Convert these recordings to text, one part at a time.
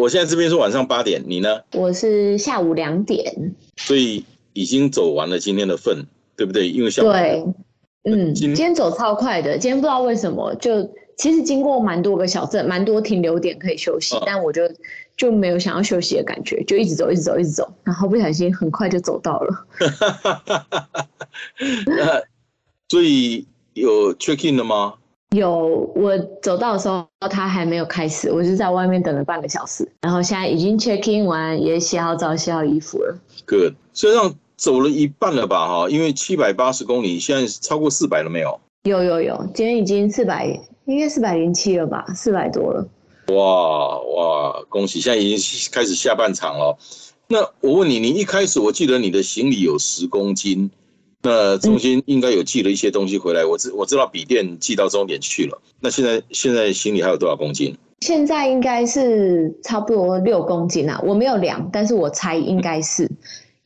我现在这边是晚上八点，你呢？我是下午两点。所以已经走完了今天的份，对不对？因为下午对，嗯，今今天走超快的。今天不知道为什么，就其实经过蛮多个小镇，蛮多停留点可以休息，嗯但我就就没有想要休息的感觉，就一直走，一直走，一直走，然后不小心很快就走到了。那所以有 check in 了吗？有我走到的时候，他还没有开始，我就在外面等了半个小时，然后现在已经 check in 完，也洗好澡、洗好衣服了。Good，虽然走了一半了吧，哈，因为七百八十公里，现在超过四百了没有？有有有，今天已经四百，应该四百零七了吧，四百多了。哇哇，恭喜！现在已经开始下半场了。那我问你，你一开始我记得你的行李有十公斤，那中间应该有寄了一些东西回来。我知我知道笔电寄到终点去了。那现在现在行李还有多少公斤？现在应该是差不多六公斤啊，我没有量，但是我猜应该是，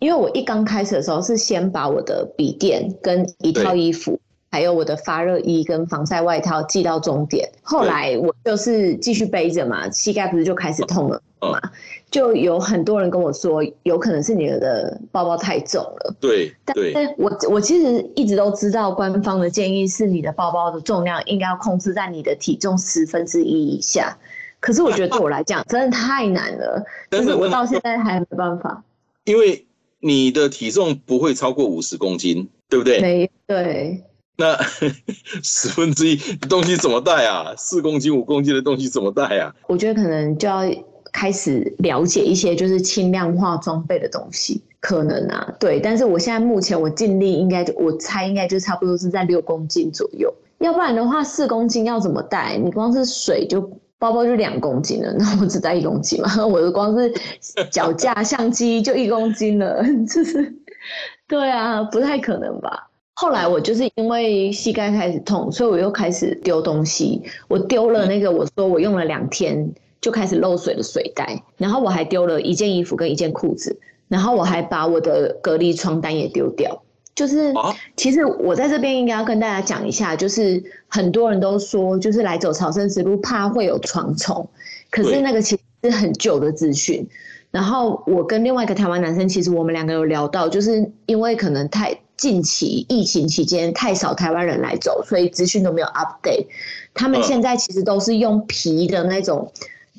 因为我一刚开始的时候是先把我的笔电跟一套衣服，还有我的发热衣跟防晒外套寄到终点，后来我就是继续背着嘛，膝盖不是就开始痛了嗯嘛，就有很多人跟我说，有可能是你的包包太重了。对对，但我我其实一直都知道，官方的建议是你的包包的重量应该要控制在你的体重十分之一以下。可是我觉得对我来讲真的太难了，就是我到现在还没办法。因为你的体重不会超过五十公斤，对不对？没对，那十分之一东西怎么带啊？四公斤、五公斤的东西怎么带啊？我觉得可能就要开始了解一些就是轻量化装备的东西，可能啊，对。但是我现在目前我尽力应该我猜应该就差不多是在六公斤左右，要不然的话四公斤要怎么带？你光是水就。包包就两公斤了，那我只带一公斤嘛？我的光是脚架、相机就一公斤了，就是对啊，不太可能吧？后来我就是因为膝盖开始痛，所以我又开始丢东西。我丢了那个，我说我用了两天就开始漏水的水袋，然后我还丢了一件衣服跟一件裤子，然后我还把我的隔离床单也丢掉。就是啊，其实我在这边应该要跟大家讲一下，就是很多人都说，就是来走朝圣之路怕会有床虫，可是那个其实是很旧的资讯。然后我跟另外一个台湾男生，其实我们两个有聊到，就是因为可能太近期疫情期间太少台湾人来走，所以资讯都没有 update。他们嗯现在其实都是用皮的那种，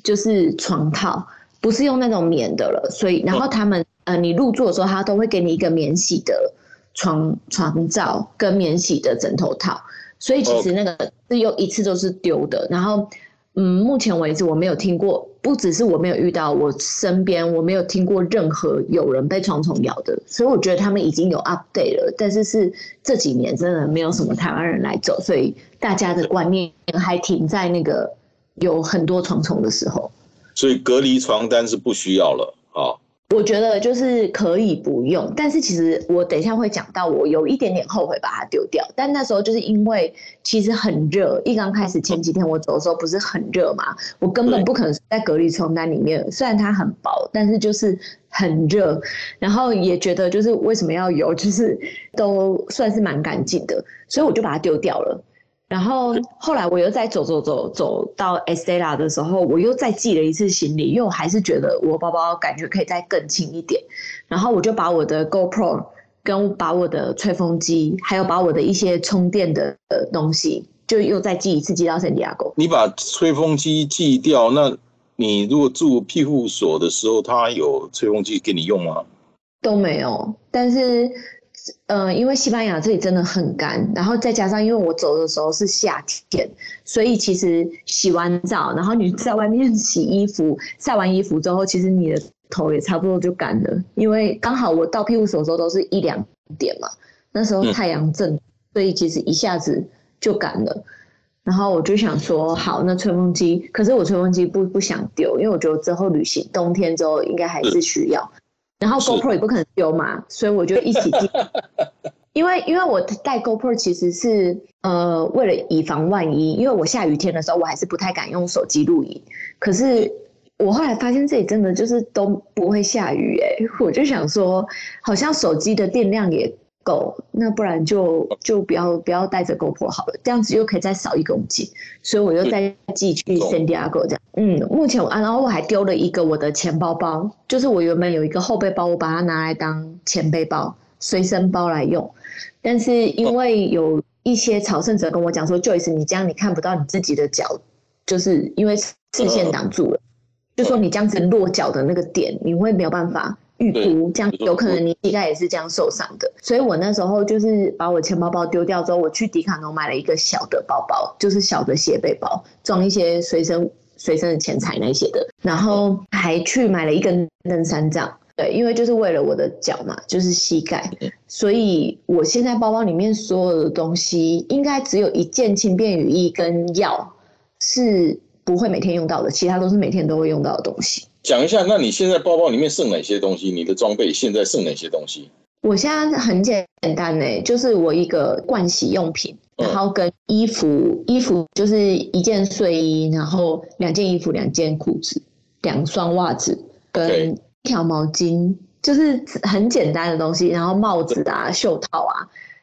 就是床套，不是用那种棉的了。所以，然后他们呃，你入住的时候，他都会给你一个免洗的床床罩跟免洗的枕头套，所以其实那个是用一次都是丢的。然后，嗯，目前为止我没有听过，不只是我没有遇到，我身边我没有听过任何有人被床虫咬的，所以我觉得他们已经有 update 了，但是是这几年真的没有什么台湾人来走，所以大家的观念还停在那个有很多床虫的时候。所以隔离床单是不需要了啊。我觉得就是可以不用，但是其实我等一下会讲到，我有一点点后悔把它丢掉。但那时候就是因为其实很热，一刚开始前几天我走的时候不是很热嘛，我根本不可能在隔离床单里面，虽然它很薄，但是就是很热，然后也觉得就是为什么要有，就是都算是蛮干净的，所以我就把它丢掉了。然后后来我又再走走走走到 Estella 的时候，我又再寄了一次行李，因为我还是觉得我包包感觉可以再更轻一点。然后我就把我的 GoPro 跟把我的吹风机，还有把我的一些充电的呃东西，就又再寄一次寄到圣地亚哥。你把吹风机寄掉，那你如果住庇护所的时候，他有吹风机给你用吗？都没有，但是，呃，因为西班牙这里真的很干，然后再加上因为我走的时候是夏天，所以其实洗完澡，然后你在外面洗衣服，晒完衣服之后，其实你的头也差不多就干了，因为刚好我到庇护所的时候都是一两点嘛，那时候嗯太阳正，所以其实一下子就干了。然后我就想说，好，那吹风机，可是我吹风机不不想丢，因为我觉得之后旅行冬天之后应该还是需要。然后 GoPro 也不可能丢嘛，所以我就一起 进。因为因为我带 GoPro 其实是呃为了以防万一，因为我下雨天的时候我还是不太敢用手机录影。可是我后来发现这里真的就是都不会下雨哎，我就想说，好像手机的电量也。够，那不然就就不要不要带着 GoPro 好了，这样子又可以再少一公斤，所以我又再寄去 San Diego 这样。嗯，目前我啊，然后我还丢了一个我的钱包包，就是我原本有一个后背包，我把它拿来当前背包、随身包来用，但是因为有一些朝圣者跟我讲说，Joyce，你这样你看不到你自己的脚，就是因为视线挡住了，就说你这样子落脚的那个点，你会没有办法。预估这样有可能你膝盖也是这样受伤的，所以我那时候就是把我钱包包丢掉之后，我去迪卡侬买了一个小的包包，就是小的斜背包，装一些随身随身的钱财那些的，然后还去买了一根登山杖，对，因为就是为了我的脚嘛，就是膝盖，所以我现在包包里面所有的东西，应该只有一件轻便雨衣跟药是不会每天用到的，其他都是每天都会用到的东西。讲一下，那你现在包包里面剩哪些东西？你的装备现在剩哪些东西？我现在很简单呢，就是我一个盥洗用品，然后跟衣服，衣服就是一件睡衣，然后两件衣服，两件裤子，两双袜子，跟一条毛巾，就是很简单的东西。然后帽子啊，袖套啊，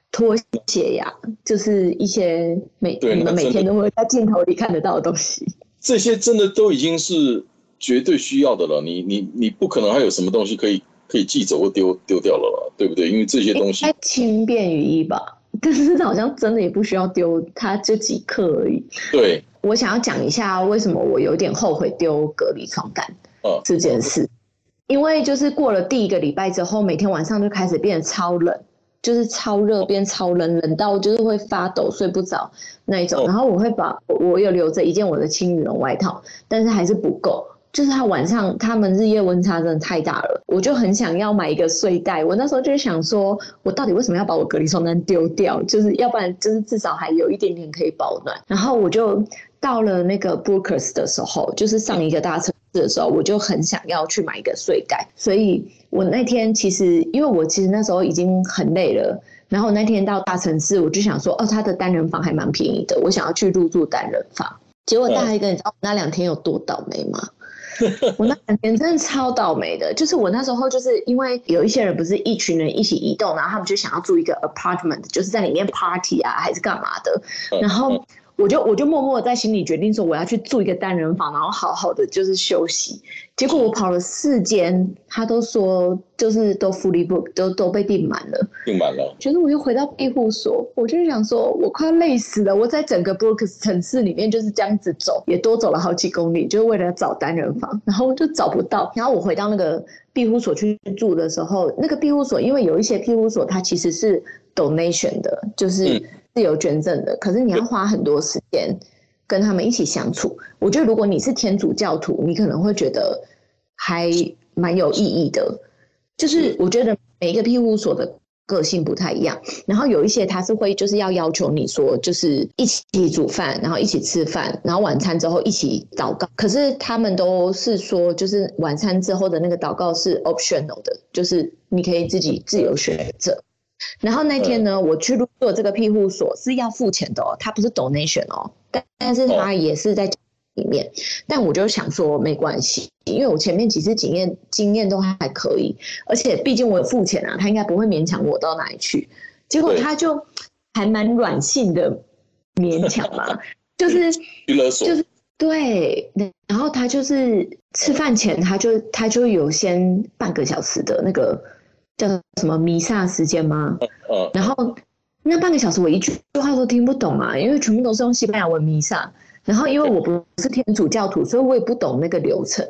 拖鞋呀，就是一些每你们每天都会在镜头里看得到的东西。这些真的都已经是。绝对需要的了，你你你不可能还有什么东西可以可以寄走或丢丢掉了了，对不对？因为这些东西轻便雨衣吧，但是好像真的也不需要丢，它就几克而已。对，我想要讲一下为什么我有点后悔丢隔离床单这件事，因为就是过了第一个礼拜之后，每天晚上就开始变得超冷，就是超热变超冷，冷到就是会发抖睡不着那一种。然后我会把我有留着一件我的轻羽绒外套，但是还是不够。就是他晚上，他们日夜温差真的太大了，我就很想要买一个睡袋。我那时候就想说，我到底为什么要把我隔离床单丢掉？就是要不然，就是至少还有一点点可以保暖。然后我就到了那个 Brookers 的时候，就是上一个大城市的时候，我就很想要去买一个睡袋。所以我那天其实，因为我其实那时候已经很累了，然后那天到大城市，我就想说，哦，他的单人房还蛮便宜的，我想要去入住单人房。结果大一个，你知道那两天有多倒霉吗？我那两天真的超倒霉的，就是我那时候就是因为有一些人不是一群人一起移动，然后他们就想要住一个 apartment，就是在里面 party 啊还是干嘛的，然后。我就我就默默在心里决定说我要去住一个单人房，然后好好的就是休息。结果我跑了四间，他都说就是都 fully book，都都被订满了。订满了。觉得我又回到庇护所，我就想说，我快要累死了。我在整个 Brooks 城市里面就是这样子走，也多走了好几公里，就是为了找单人房，然后就找不到。然后我回到那个庇护所去住的时候，那个庇护所因为有一些庇护所它其实是 donation 的，就是。自由捐赠的，可是你要花很多时间跟他们一起相处。我觉得如果你是天主教徒，你可能会觉得还蛮有意义的。就是我觉得每一个庇护所的个性不太一样，然后有一些他是会就是要要求你说，就是一起煮饭，然后一起吃饭，然后晚餐之后一起祷告。可是他们都是说，就是晚餐之后的那个祷告是 optional 的，就是你可以自己自由选择。然后那天呢，我去入住这个庇护所是要付钱的哦，它不是 donation 哦，但但是它也是在里面。但我就想说没关系，因为我前面几次经验经验都还可以，而且毕竟我有付钱啊，他应该不会勉强我到哪里去。结果他就还蛮软性的勉强嘛，就是就是对，然后他就是吃饭前他就他就有先半个小时的那个。叫什么弥撒时间吗？嗯，然后那半个小时我一句话都听不懂啊，因为全部都是用西班牙文弥撒。然后因为我不是天主教徒，所以我也不懂那个流程。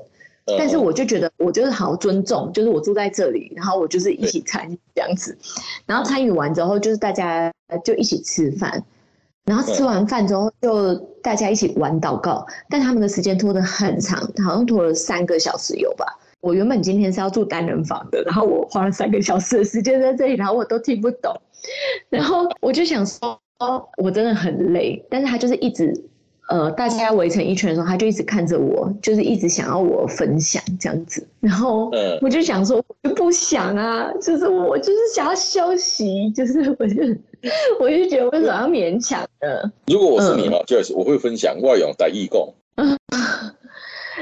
但是我就觉得我就是好尊重，就是我住在这里，然后我就是一起参与这样子。然后参与完之后，就是大家就一起吃饭，然后吃完饭之后就大家一起玩祷告。但他们的时间拖得很长，好像拖了三个小时有吧。我原本今天是要住单人房的，然后我花了三个小时的时间在这里，然后我都听不懂，然后我就想说，我真的很累，但是他就是一直，呃，大家围成一圈的时候，他就一直看着我，就是一直想要我分享这样子。然后我就想说，我就不想啊，就是我就是想要休息，就是 我就我就觉得为什么要勉强呢？如果我是你嘛，就是我会分享外勇带义工。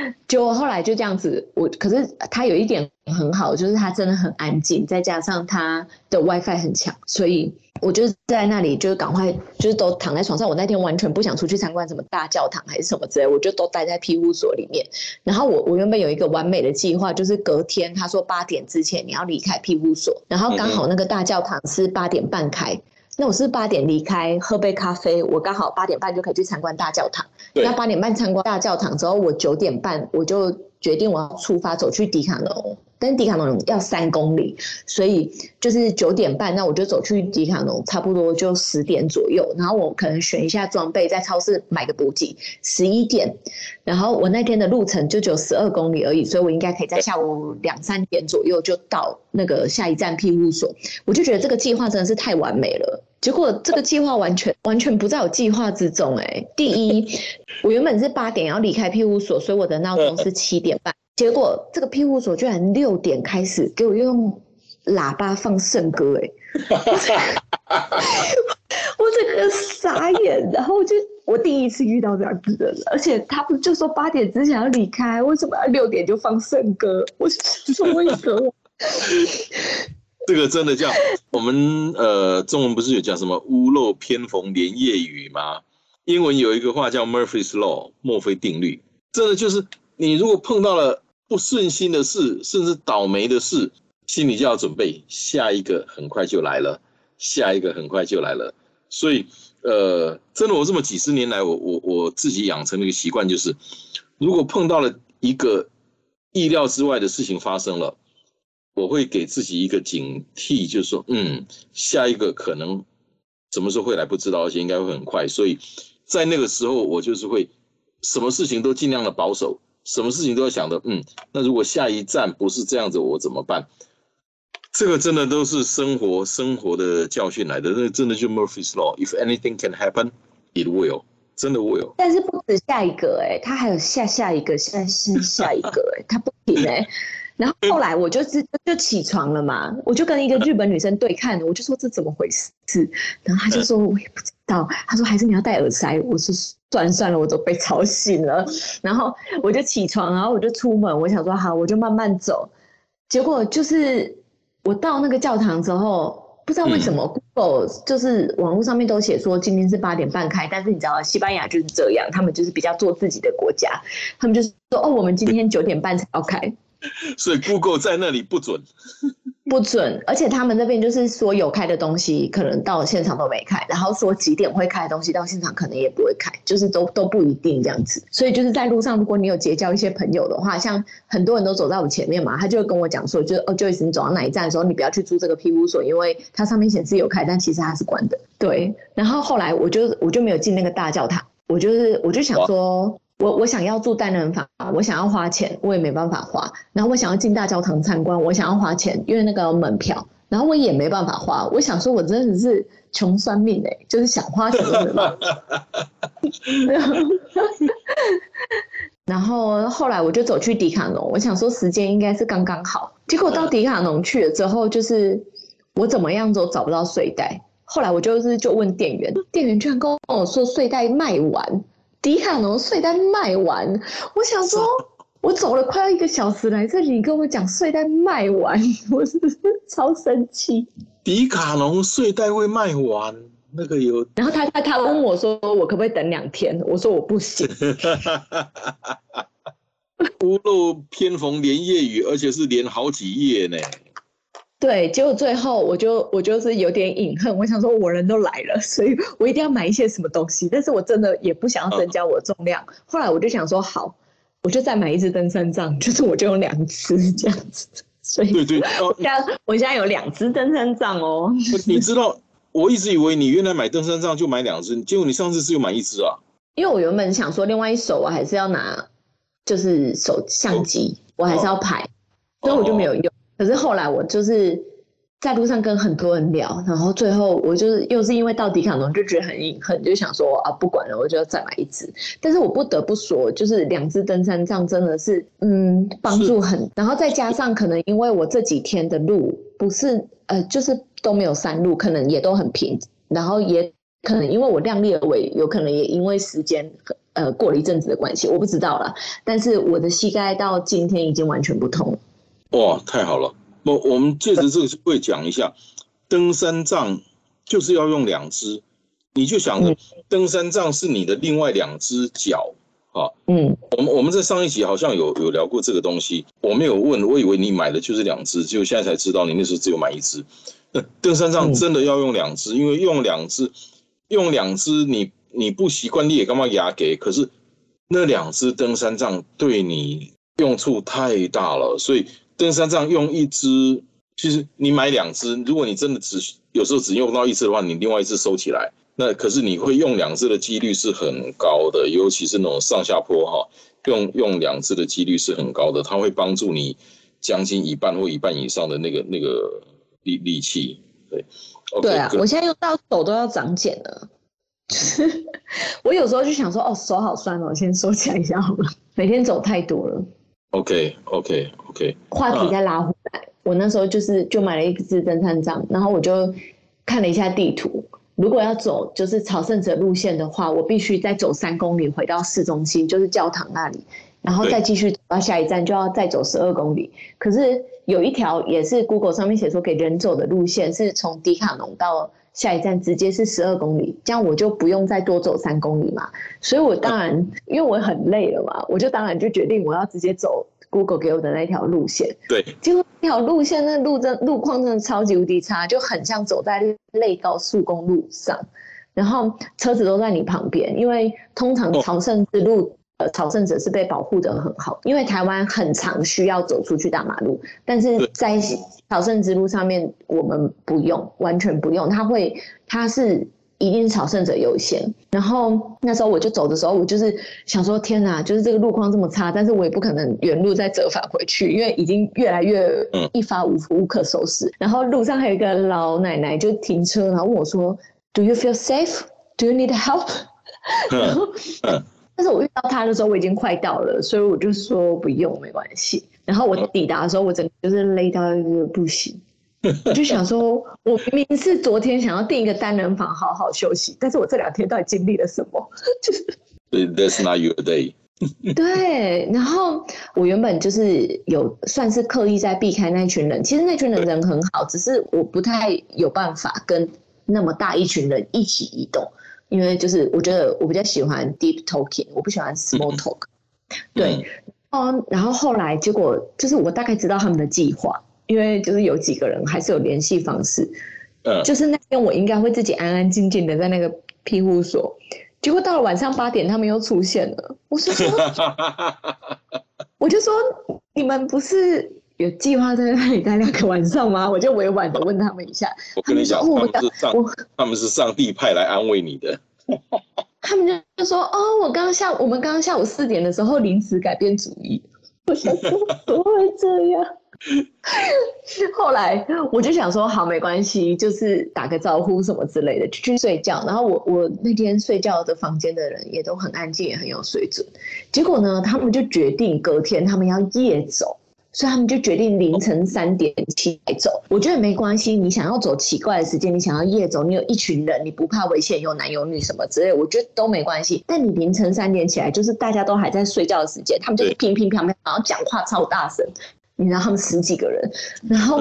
就后来就这样子，我可是他有一点很好，就是他真的很安静，再加上他的 WiFi 很强，所以我就在那里就是赶快就是都躺在床上。我那天完全不想出去参观什么大教堂还是什么之类，我就都待在庇护所里面。然后我我原本有一个完美的计划，就是隔天他说八点之前你要离开庇护所，然后刚好那个大教堂是八点半开。那我是八点离开，喝杯咖啡，我刚好八点半就可以去参观大教堂。那八点半参观大教堂之后，我九点半我就决定我要出发走去迪卡侬。但迪卡侬要三公里，所以就是九点半，那我就走去迪卡侬，差不多就十点左右。然后我可能选一下装备，在超市买个补给。十一点，然后我那天的路程就只有十二公里而已，所以我应该可以在下午两三点左右就到那个下一站庇护所。我就觉得这个计划真的是太完美了。结果这个计划完全完全不在我计划之中。哎，第一，我原本是八点要离开庇护所，所以我的闹钟是 七点半。结果这个庇护所居然六点开始给我用喇叭放圣歌，哎，我整个傻眼，然后就我第一次遇到这样子的人，而且他不就说八点之前要离开，为什么要六点就放圣歌？我说为什么？这个真的叫我们呃中文不是有讲什么屋漏偏逢连夜雨吗？英文有一个话叫 Murphy's Law，墨菲定律，真的就是你如果碰到了。不顺心的事，甚至倒霉的事，心里就要准备下一个很快就来了，下一个很快就来了。所以，呃，真的，我这么几十年来，我我我自己养成了一个习惯，就是如果碰到了一个意料之外的事情发生了，我会给自己一个警惕，就是说，嗯，下一个可能什么时候会来不知道，而且应该会很快。所以在那个时候，我就是会什么事情都尽量的保守。什么事情都要想的，嗯，那如果下一站不是这样子，我怎么办？这个真的都是生活生活的教训来的，那真的就 Murphy's Law，If anything can happen, it will，真的 will。但是不止下一个，哎，他还有下下一个，下下下一个，哎，他不停，哎。然后后来我就是就起床了嘛，我就跟一个日本女生对看，我就说这怎么回事？然后他就说我也不知道，他说还是你要戴耳塞。我说算了算了，我都被吵醒了。然后我就起床，然后我就出门，我想说好，我就慢慢走。结果就是我到那个教堂之后，不知道为什么 Google 就是网络上面都写说今天是八点半开，但是你知道西班牙就是这样，他们就是比较做自己的国家，他们就是说哦，我们今天九点半才要开。所以 Google 在那里不准，不准，而且他们那边就是说有开的东西，可能到现场都没开，然后说几点会开的东西，到现场可能也不会开，就是都都不一定这样子。所以就是在路上，如果你有结交一些朋友的话，像很多人都走在我前面嘛，他就会跟我讲说，就是哦，Joyce，你走到哪一站的时候，你不要去租这个庇护所，因为它上面显示有开，但其实它是关的。对，然后后来我就我就没有进那个大教堂，我就是我就想说。我我想要住单人房，我想要花钱，我也没办法花。然后我想要进大教堂参观，我想要花钱，因为那个门票，然后我也没办法花。我想说，我真的是穷算命哎，就是想花钱都没办法。然后后来我就走去迪卡侬，我想说时间应该是刚刚好。结果到迪卡侬去了之后，就是我怎么样都找不到睡袋。后来我就是就问店员，店员居然跟我说睡袋卖完。迪卡侬睡袋卖完，我想说，我走了快要一个小时来这里，跟我讲睡袋卖完，我是超生气。迪卡侬睡袋会卖完，那个有。然后他他他问我说，我可不可以等两天？我说我不行。屋漏偏逢连夜雨，而且是连好几夜呢。对，结果最后我就我就是有点隐恨，我想说我人都来了，所以我一定要买一些什么东西，但是我真的也不想要增加我的重量。后来我就想说好，我就再买一支登山杖，就是我就用两支这样子。所以对对，现在我现在有两支登山杖哦。你知道，我一直以为你原来买登山杖就买两支，结果你上次只有买一支啊？因为我原本想说，另外一手我还是要拿，就是手相机，我还是要拍，所以我就没有用。可是后来我就是在路上跟很多人聊，然后最后我就是又是因为到迪卡侬就觉得很隐恨，就想说啊不管了，我就要再买一只。但是我不得不说，就是两只登山杖真的是嗯帮助很，然后再加上可能因为我这几天的路不是呃就是都没有山路，可能也都很平，然后也可能因为我量力而为，有可能也因为时间呃过了一阵子的关系，我不知道了。但是我的膝盖到今天已经完全不痛了。哇，太好了！我我们借着这个机会讲一下，登山杖就是要用两只，你就想着登山杖是你的另外两只脚啊。嗯，我们我们在上一集好像有有聊过这个东西，我没有问，我以为你买的就是两只，结果现在才知道你那时候只有买一只。那登山杖真的要用两只，因为用两只，用两只你你不习惯，你也干嘛牙给？可是那两只登山杖对你用处太大了，所以。登山杖用一支，其实你买两支，如果你真的只有时候只用到一支的话，你另外一支收起来，那可是你会用两支的几率是很高的，尤其是那种上下坡哈，用用两支的几率是很高的，它会帮助你将近一半或一半以上的那个那个力力气。对，对啊，我现在用到手都要长茧了，我有时候就想说，哦，手好酸哦，先收起来一下好了，每天走太多了。OK，OK，OK。话题再拉回来，我那时候就是就买了一支登山杖，然后我就看了一下地图，如果要走就是朝圣者路线的话，我必须再走三公里回到市中心，就是教堂那里，然后再继续到下一站就要再走十二公里。可是有一条也是 Google 上面写说给人走的路线，是从迪卡侬到。下一站直接是十二公里，这样我就不用再多走三公里嘛。所以我当然，因为我很累了嘛，我就当然就决定我要直接走 Google 给我的那条路线。对，结果那条路线那路真路况真的超级无敌差，就很像走在类高速公路上，然后车子都在你旁边，因为通常朝圣之路。朝圣者是被保护的很好，因为台湾很常需要走出去大马路，但是在朝圣之路上面我们不用，完全不用。他会，他是一定是朝圣者优先。然后那时候我就走的时候，我就是想说，天哪，就是这个路况这么差，但是我也不可能原路再折返回去，因为已经越来越一发无无可收拾。然后路上还有一个老奶奶就停车，然后问我说：“Do you feel safe? Do you need help？” 然后。但是我遇到他的时候，我已经快到了，所以我就说不用，没关系。然后我抵达的时候，我整个就是累到一个不行。我就想说，我明明是昨天想要订一个单人房，好好休息，但是我这两天到底经历了什么？就是 That's not your day。对，然后我原本就是有算是刻意在避开那群人，其实那群人人很好，只是我不太有办法跟那么大一群人一起移动。因为就是我觉得我比较喜欢 deep talking，我不喜欢 small talk。对，哦，然后后来结果就是我大概知道他们的计划，因为就是有几个人还是有联系方式。嗯，就是那天我应该会自己安安静静的在那个庇护所，结果到了晚上八点，他们又出现了。我说，我就说你们不是。有计划在那里待两个晚上吗？我就委婉的问他们一下。我跟你讲，他们是上，他们是上帝派来安慰你的。他们就就说：“哦，我刚刚下，我们刚刚下午四点的时候临时改变主意。”我想说怎么会这样？后来我就想说，好，没关系，就是打个招呼什么之类的，就去睡觉。然后我我那天睡觉的房间的人也都很安静，也很有水准。结果呢，他们就决定隔天他们要夜走。所以他们就决定凌晨三点起来走。我觉得没关系，你想要走奇怪的时间，你想要夜走，你有一群人，你不怕危险，有男有女什么之类，我觉得都没关系。但你凌晨三点起来，就是大家都还在睡觉的时间，他们就是乒乒乓乓，然后讲话超大声。你知道他们十几个人，然后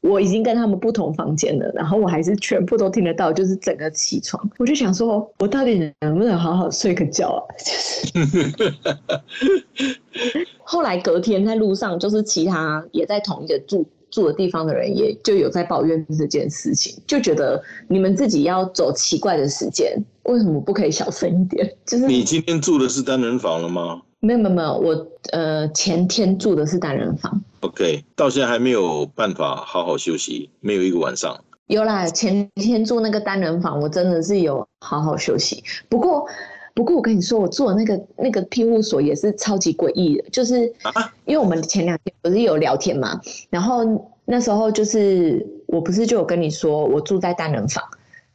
我已经跟他们不同房间了，然后我还是全部都听得到，就是整个起床，我就想说，我到底能不能好好睡个觉啊？就是 后来隔天在路上，就是其他也在同一个住住的地方的人，也就有在抱怨这件事情，就觉得你们自己要走奇怪的时间，为什么不可以小声一点？就是你今天住的是单人房了吗？没有没有没有，我呃前天住的是单人房。OK，到现在还没有办法好好休息，没有一个晚上。有啦，前天住那个单人房，我真的是有好好休息。不过不过我跟你说，我住的那个那个庇护所也是超级诡异的，就是因为我们前两天不是有聊天嘛，然后那时候就是我不是就有跟你说我住在单人房，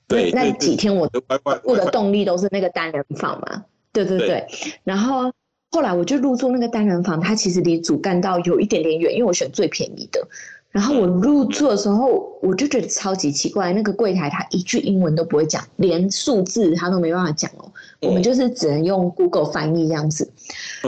对，那几天我乖乖我的动力都是那个单人房嘛，对对对对。然后后来我就入住那个单人房，它其实离主干道有一点点远，因为我选最便宜的。然后我入住的时候，我就觉得超级奇怪，那个柜台他一句英文都不会讲，连数字他都没办法讲哦。我们就是只能用 Google 翻译这样子。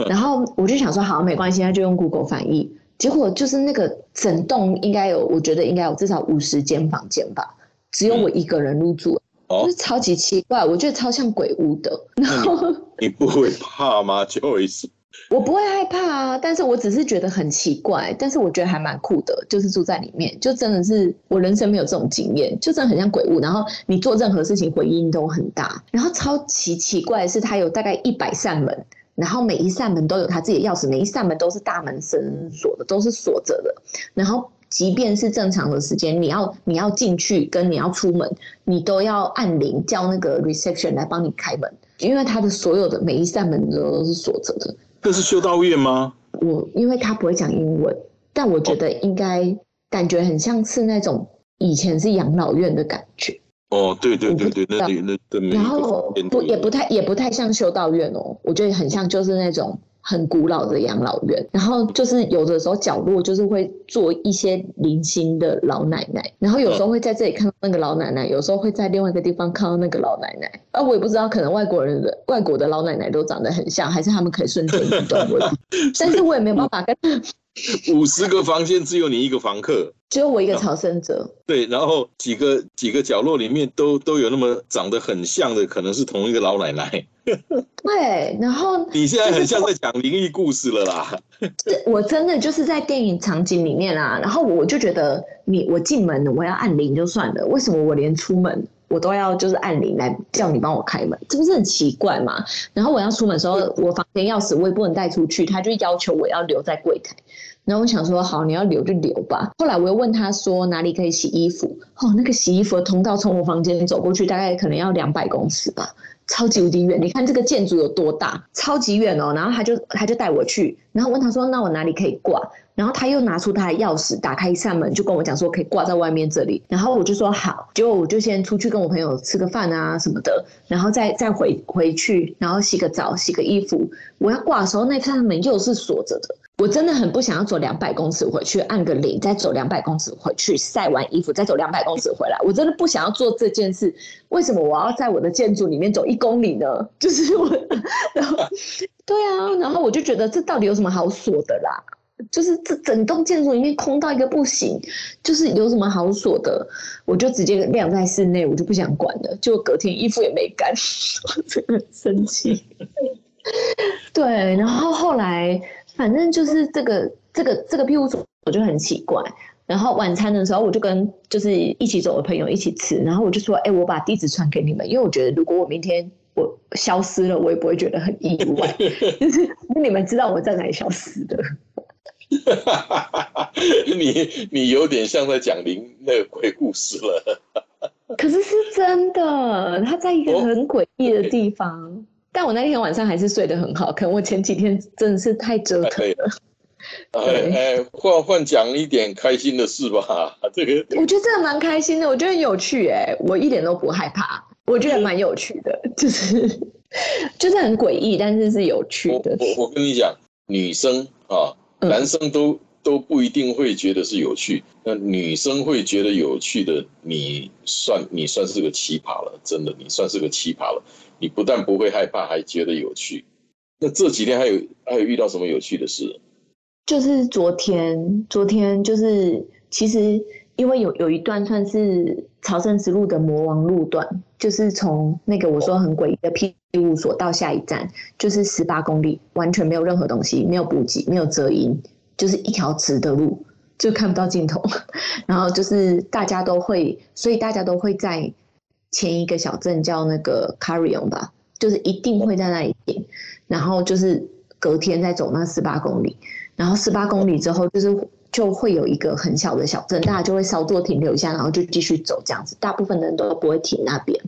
然后我就想说，好，没关系，那就用 Google 翻译。结果就是那个整栋应该有，我觉得应该有至少五十间房间吧，只有我一个人入住，哦就是超级奇怪，我觉得超像鬼屋的。然后你不会怕吗？Joyce，我不会害怕啊，但是我只是觉得很奇怪，但是我觉得还蛮酷的，就是住在里面，就真的是我人生没有这种经验，就真的很像鬼屋。然后你做任何事情回音都很大，然后超级奇怪的是，它有大概一百扇门，然后每一扇门都有它自己的钥匙，每一扇门都是大门深锁的，都是锁着的。然后即便是正常的时间，你要你要进去跟你要出门，你都要按铃叫那个 reception 来帮你开门，因为它的所有的每一扇门都是锁着的。这是修道院吗？我因为他不会讲英文，但我觉得应该感觉很像是那种以前是养老院的感觉，哦，对对对对，那里那的每一然后不也不太也不太像修道院哦，我觉得很像就是那种很古老的养老院，然后就是有的时候角落就是会做一些零星的老奶奶，然后有时候会在这里看到那个老奶奶，有时候会在另外一个地方看到那个老奶奶，啊，我也不知道，可能外国人的外国的老奶奶都长得很像，还是他们可以瞬间移动，我也不但是我也没有办法跟，五十个房间只有你一个房客，只有我一个朝圣者。对，然后几个几个角落里面都都有那么长得很像的，可能是同一个老奶奶。对，然后 你现在很像在讲灵异故事了啦。是我真的就是在电影场景里面啊，然后我就觉得你我进门我要按铃就算了，为什么我连出门我都要就是按铃来叫你帮我开门？这不是很奇怪吗？然后我要出门的时候，我房间钥匙我也不能带出去，他就要求我要留在柜台。然后我想说，好，你要留就留吧。后来我又问他说哪里可以洗衣服，哦，那个洗衣服的通道从我房间走过去大概可能要两百公尺吧。超级无敌远，你看这个建筑有多大，超级远哦。然后他就他就带我去，然后问他说：“那我哪里可以挂？”然后他又拿出他的钥匙，打开一扇门，就跟我讲说可以挂在外面这里。然后我就说好，结果我就先出去跟我朋友吃个饭啊什么的，然后再再回回去，然后洗个澡，洗个衣服。我要挂的时候，那扇门又是锁着的。我真的很不想要走两百公尺回去按个铃，再走两百公尺回去晒完衣服，再走两百公尺回来。我真的不想要做这件事。为什么我要在我的建筑里面走一公里呢？就是我，然后对啊，然后我就觉得这到底有什么好锁的啦？就是这整栋建筑里面空到一个不行，就是有什么好锁的？我就直接晾在室内，我就不想管了。就隔天衣服也没干，我真的很生气。对，然后后来反正就是这个这个这个庇护所，我就很奇怪。然后晚餐的时候，我就跟就是一起走的朋友一起吃，然后我就说：“哎、我把地址传给你们，因为我觉得如果我明天我消失了，我也不会觉得很意外，就是你们知道我在哪里消失的。你你有点像在讲灵那个鬼故事了。可是是真的，他在一个很诡异的地方。但我那天晚上还是睡得很好，可能我前几天真的是太折腾了。哎哎，换换讲一点开心的事吧。这个我觉得真的蛮开心的，我觉得很有趣哎、我一点都不害怕，我觉得蛮有趣的，就是就是很诡异，但是是有趣的。我我跟你讲，女生啊，嗯男生都都不一定会觉得是有趣，那女生会觉得有趣的，你算你算是个奇葩了，真的，你算是个奇葩了。你不但不会害怕，还觉得有趣。那这几天还有还有遇到什么有趣的事？就是昨天，昨天就是其实因为有有一段算是朝圣之路的魔王路段，就是从那个我说很诡异的庇护所到下一站，就是十八公里，完全没有任何东西，没有补给，没有遮阴，就是一条直的路，就看不到尽头。然后就是大家都会，所以大家都会在前一个小镇叫那个 Carrion 吧，就是一定会在那里停，然后就是隔天再走那十八公里。然后十八公里之后，就是就会有一个很小的小镇，大家就会稍作停留一下，然后就继续走这样子。大部分的人都不会停那边。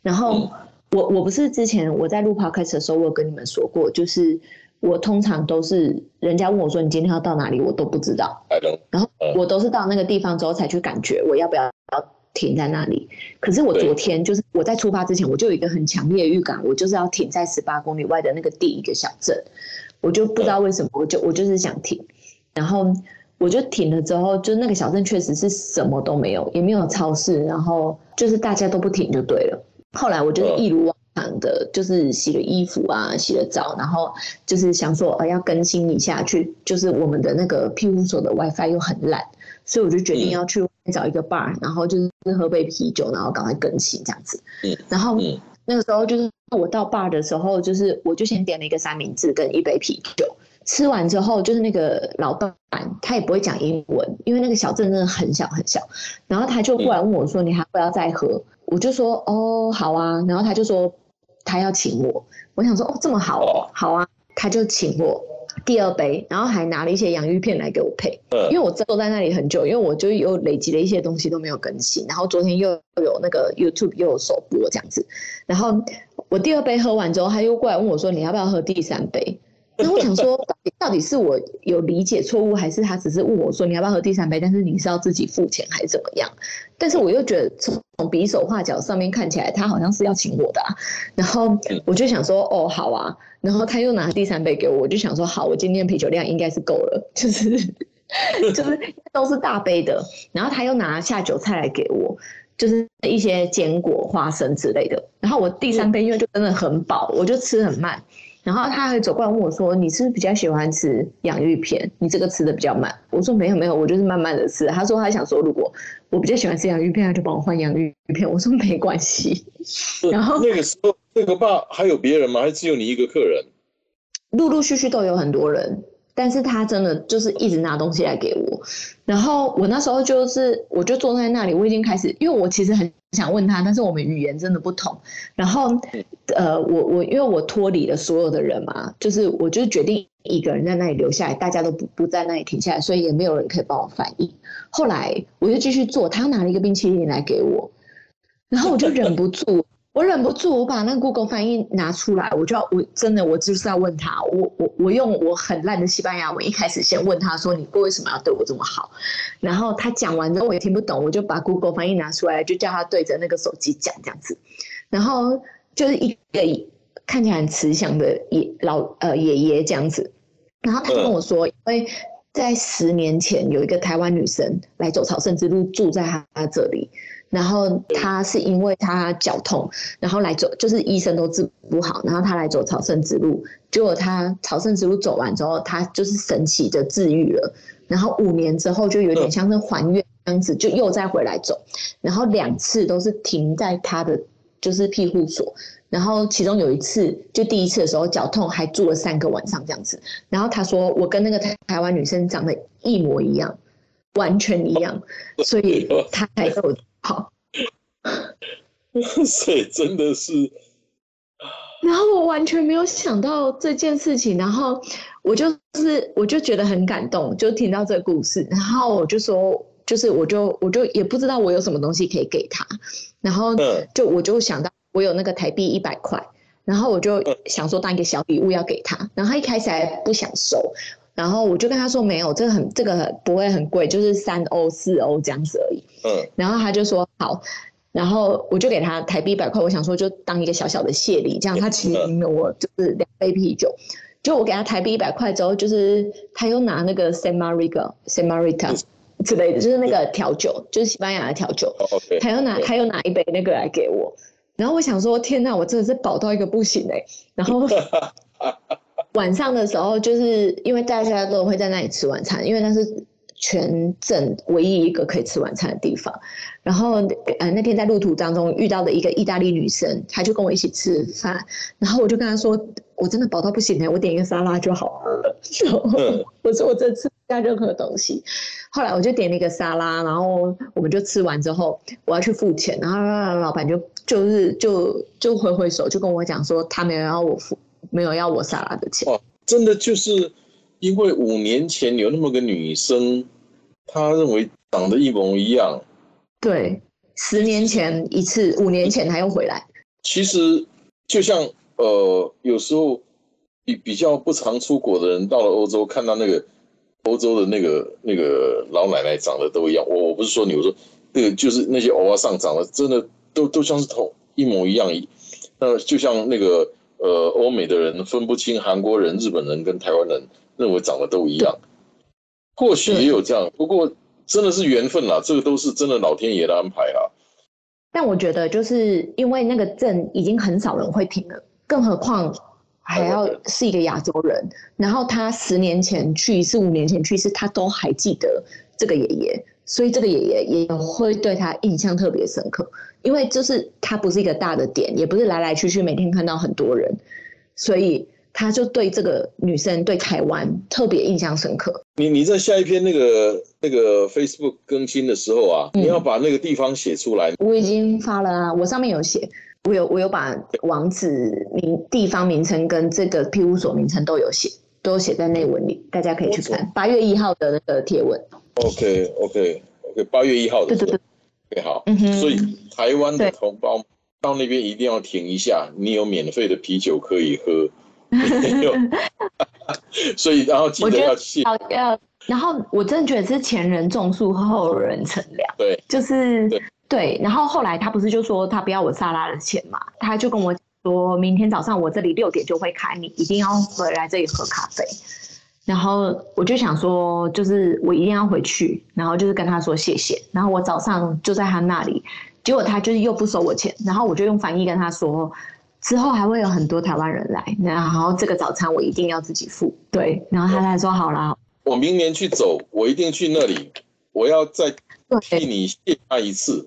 然后我我不是之前我在录 podcast 的时候，我有跟你们说过，就是我通常都是人家问我说你今天要到哪里，我都不知道。然后嗯我都是到那个地方之后才去感觉我要不要要停在那里。可是我昨天就是我在出发之前，我就有一个很强烈的预感，我就是要停在十八公里外的那个第一个小镇。我就不知道为什么，我就我就是想停，然后我就停了之后，就那个小镇确实是什么都没有，也没有超市，然后就是大家都不停就对了。后来我就一如往常的，就是洗了衣服啊，洗了澡，然后就是想说，呃，要更新一下，去就是我们的那个庇护所的 WiFi 又很烂，所以我就决定嗯要去找一个 bar，然后就是喝杯啤酒，然后赶快更新这样子。嗯，然后嗯那个时候就是我到 bar 的时候，就是我就先点了一个三明治跟一杯啤酒。吃完之后，就是那个老板他也不会讲英文，因为那个小镇真的很小很小。然后他就过来问我说：“你还要不要再喝？”我就说：“哦，好啊。”然后他就说他要请我，我想说：“哦，这么好哦，好啊。”他就请我第二杯，然后还拿了一些洋芋片来给我配。嗯因为我坐在那里很久，因为我就又累积了一些东西都没有更新，然后昨天又有那个 YouTube 又有首播这样子，然后我第二杯喝完之后，他又过来问我说：“你要不要喝第三杯？”然后我想说，到底到底是我有理解错误，还是他只是问我说你要不要喝第三杯？但是你是要自己付钱还是怎么样？但是我又觉得从从比手画脚上面看起来，他好像是要请我的、啊，然后我就想说，哦，好啊。然后他又拿第三杯给我，我就想说，好，我今天啤酒量应该是够了，就是就是都是大杯的。然后他又拿下酒菜来给我，就是一些坚果、花生之类的。然后我第三杯因为就真的很饱，我就吃很慢。然后他还走过来问我说：“你是不是比较喜欢吃洋芋片？你这个吃的比较慢。”我说：“没有没有，我就是慢慢的吃。”他说他想说，如果我比较喜欢吃洋芋片，他就帮我换洋芋片。我说没关系。然后那个时候那个吧还有别人吗？还是只有你一个客人？陆陆续续都有很多人，但是他真的就是一直拿东西来给我，然后我那时候就是我就坐在那里，我已经开始，因为我其实很想问他，但是我们语言真的不同，然后呃，我我因为我脱离了所有的人嘛，就是我就决定一个人在那里留下来，大家都不不在那里停下来，所以也没有人可以帮我翻译。后来我就继续做，他拿了一个冰淇淋来给我，然后我就忍不住。我忍不住，我把那个 Google 翻译拿出来，我就要，我真的，我就是要问他，我我我用我很烂的西班牙文，一开始先问他说，你为什么要对我这么好？然后他讲完之后我也听不懂，我就把 Google 翻译拿出来，就叫他对着那个手机讲这样子，然后就是一个看起来很慈祥的爷老呃爷爷这样子，然后他跟我说，因为在十年前有一个台湾女生来走朝圣之路，住在他这里。然后他是因为他脚痛，然后来走，就是医生都治不好，然后他来走朝圣之路，结果他朝圣之路走完之后，他就是神奇的治愈了，然后五年之后就有点像是还愿这样子，就又再回来走，然后两次都是停在他的就是庇护所，然后其中有一次就第一次的时候脚痛还住了三个晚上这样子，然后他说我跟那个台台湾女生长得一模一样，完全一样，所以他才有。好，所以真的是，然后我完全没有想到这件事情，然后我就是我就觉得很感动，就听到这个故事，然后我就说，就是我就我就也不知道我有什么东西可以给他，然后就我就想到我有那个台币一百块，然后我就想说当一个小礼物要给他，然后他一开始还不想收。然后我就跟他说没有，这个很这个不会很贵，就是三欧四欧这样子而已。嗯，然后他就说好，然后我就给他台币一百块，我想说就当一个小小的谢礼，这样他其实赢了我就是两杯啤酒。就我给他台币一百块之后，就是他又拿那个 San Mariga San Marita 之类的，就是那个调酒，就是西班牙的调酒。他又拿他又拿一杯那个来给我，然后我想说天哪，我真的是饱到一个不行哎、然后。晚上的时候，就是因为大家都会在那里吃晚餐，因为那是全镇唯一一个可以吃晚餐的地方。然后，呃，那天在路途当中遇到的一个意大利女生，她就跟我一起吃饭，然后我就跟她说：“我真的饱到不行了，我点一个沙拉就好了。”我说：“我真吃不下任何东西。”后来我就点了一个沙拉，然后我们就吃完之后，我要去付钱，然后老板就就是就就挥挥手，就跟我讲说他没有要我付。没有要我萨拉的钱，哦，真的就是因为五年前有那么个女生，她认为长得一模一样。对，十年前一次，五年前她又回来。其实就像呃，有时候比比较不常出国的人，到了欧洲看到那个欧洲的那个那个老奶奶长得都一样。我我不是说你，我说那个就是那些欧巴上长得真的都都像是同一模一样。那就像那个呃欧美的人分不清韩国人、日本人跟台湾人认为长得都一样，或许也有这样。不过真的是缘分啦，这个都是真的老天爷的安排啦。但我觉得就是因为那个证已经很少人会听了，更何况还要是一个亚洲人。然后他十年前去四，五年前去世，他都还记得这个爷爷，所以这个爷爷也会对他印象特别深刻。因为就是他不是一个大的点，也不是来来去去每天看到很多人，所以他就对这个女生对台湾特别印象深刻。你你在下一篇那个那个 Facebook 更新的时候啊，你要把那个地方写出来。我已经发了啊，我上面有写，我有我有把网址名、地方名称跟这个庇护所名称都有写，都写在内文里，大家可以去看。八月一号的那个贴文。OK OK OK，八月一号的。对对对。好，所以台湾的同胞到那边一定要停一下，你有免费的啤酒可以喝。所以然后记得要谢要，然后我真的觉得是前人种树，后人乘凉。对，就是对。然后后来他不是就说他不要我萨拉的钱嘛，他就跟我说明天早上我这里六点就会开，你一定要回来这里喝咖啡。然后我就想说，就是我一定要回去，然后就是跟他说谢谢。然后我早上就在他那里，结果他就是又不收我钱。然后我就用翻译跟他说，之后还会有很多台湾人来，然后这个早餐我一定要自己付。对，然后他才说好啦，我明年去走，我一定去那里，我要再替你谢他一次。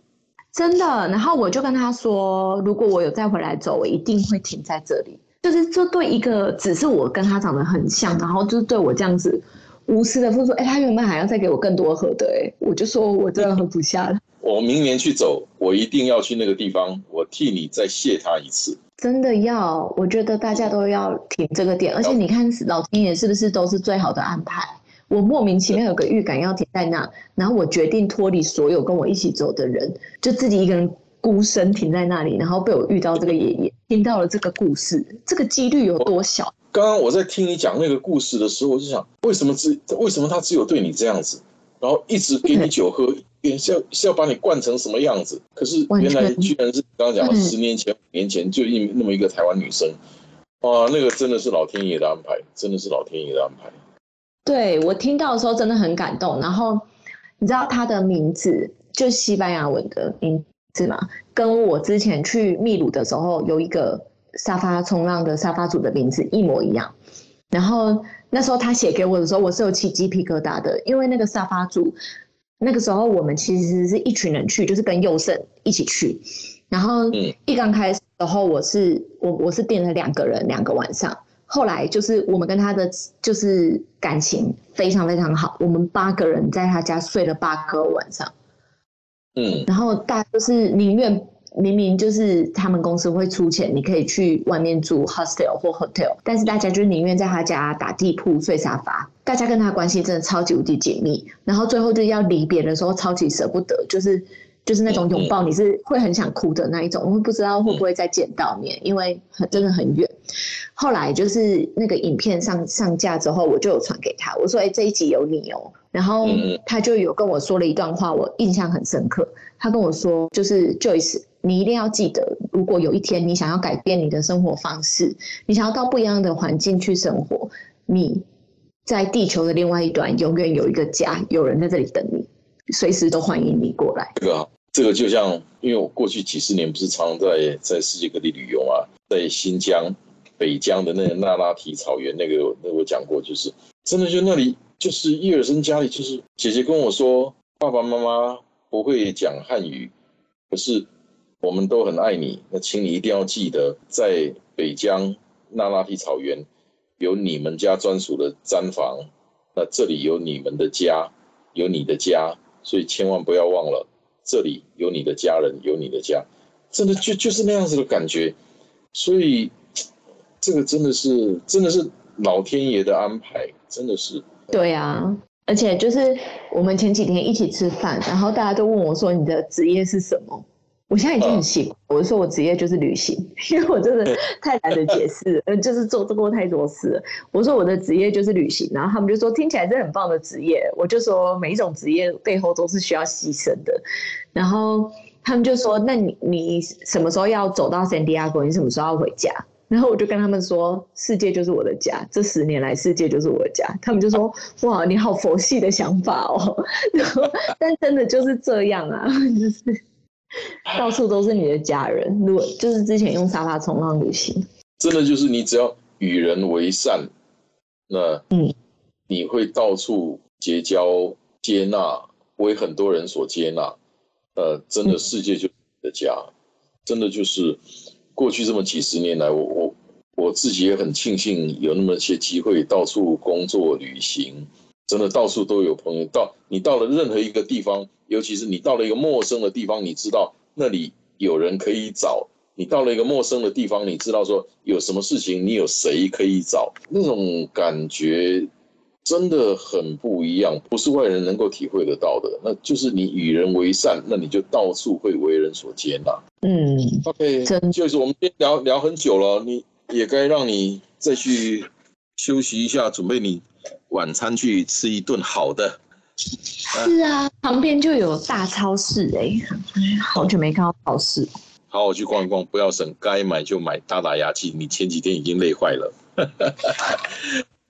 真的。然后我就跟他说，如果我有再回来走，我一定会停在这里。就是这对一个只是我跟他长得很像，然后就是对我这样子无私的付出，哎，他原本还要再给我更多喝的，哎，我就说我真的喝不下了。我明年去走，我一定要去那个地方，我替你再谢他一次。真的要，我觉得大家都要停这个点，而且你看老天爷是不是都是最好的安排？我莫名其妙有个预感要停在那，然后我决定脱离所有跟我一起走的人，就自己一个人。孤身停在那里，然后被我遇到这个爷爷，听到了这个故事，这个几率有多小？刚刚我在听你讲那个故事的时候，我就想，为什么只为什么他只有对你这样子，然后一直给你酒喝，也是要是要把你灌成什么样子？可是原来居然是刚刚讲十年前、五年前就一那么一个台湾女生，哇，那个真的是老天爷的安排，真的是老天爷的安排。对我听到的时候真的很感动，然后你知道他的名字就西班牙文的名。是吗？跟我之前去秘鲁的时候，有一个沙发冲浪的沙发主的名字一模一样。然后那时候他写给我的时候，我是有起鸡皮疙瘩的，因为那个沙发主那个时候我们其实是一群人去，就是跟佑胜一起去。然后一刚开始的时候，我是我我是订了两个人两个晚上。后来就是我们跟他的就是感情非常非常好，我们八个人在他家睡了八个晚上。嗯，然后大家就是宁愿明明就是他们公司会出钱，你可以去外面住 hostel 或 hotel，但是大家就宁愿在他家打地铺睡沙发。大家跟他关系真的超级无敌紧密，然后最后就要离别的时候超级舍不得，就是就是那种拥抱你是会很想哭的那一种，我不知道会不会再见到面，因为很真的很远。后来就是那个影片上上架之后，我就有传给他，我说：“哎，这一集有你哦。”然后他就有跟我说了一段话，我印象很深刻。他跟我说：“就是 Joyce，你一定要记得，如果有一天你想要改变你的生活方式，你想要到不一样的环境去生活，你在地球的另外一端永远有一个家，有人在这里等你，随时都欢迎你过来。”这个这个就像，因为我过去几十年不是常常在在世界各地旅游啊，在新疆、北疆的那个那拉提草原，那个那我讲过，就是真的就那里。就是伊尔森家里，就是姐姐跟我说，爸爸妈妈不会讲汉语，可是我们都很爱你。那请你一定要记得，在北疆那拉提草原有你们家专属的毡房，那这里有你们的家，有你的家，所以千万不要忘了，这里有你的家人，有你的家，真的就就是那样子的感觉。所以这个真的是真的是老天爷的安排，真的是。对啊，而且就是我们前几天一起吃饭，然后大家都问我说你的职业是什么，我现在已经很习惯，我说我职业就是旅行，因为我真的太懒得解释，嗯，就是做做过太多事了。我说我的职业就是旅行，然后他们就说听起来是很棒的职业，我就说每一种职业背后都是需要牺牲的。然后他们就说，那你你什么时候要走到圣地亚哥？你什么时候要回家？然后我就跟他们说，世界就是我的家，这十年来世界就是我的家。他们就说，哇，你好佛系的想法哦。然后，但真的就是这样啊，就是。到处都是你的家人，如果就是之前用沙发冲浪旅行，真的就是你只要与人为善，那嗯，你会到处结交、接纳，为很多人所接纳，呃，真的世界就是你的家，真的就是过去这么几十年来，我我我自己也很庆幸有那么些机会到处工作、旅行，真的到处都有朋友。到你到了任何一个地方。尤其是你到了一个陌生的地方，你知道那里有人可以找；你到了一个陌生的地方，你知道说有什么事情，你有谁可以找，那种感觉真的很不一样，不是外人能够体会得到的。那就是你与人为善，那你就到处会为人所接纳。嗯，OK，就是我们今天聊聊很久了，你也该让你再去休息一下，准备你晚餐去吃一顿好的。是啊，旁边就有大超市哎，好久没看到超市。好，我去逛一逛，不要省，该买就买。打打牙祭，你前几天已经累坏了。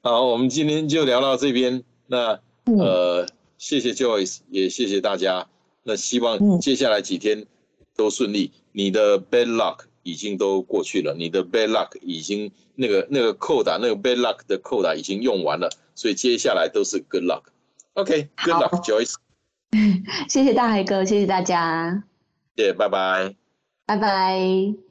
好，我们今天就聊到这边。那呃，谢谢 Joyce，也谢谢大家。那希望接下来几天都顺利。你的 bad luck 已经都过去了，你的 bad luck 已经那个那个扣打那个 bad luck 的扣打已经用完了，所以接下来都是 good luck。OK，Good luck，Joyce。谢谢大海哥，谢谢大家。谢，拜拜。拜拜。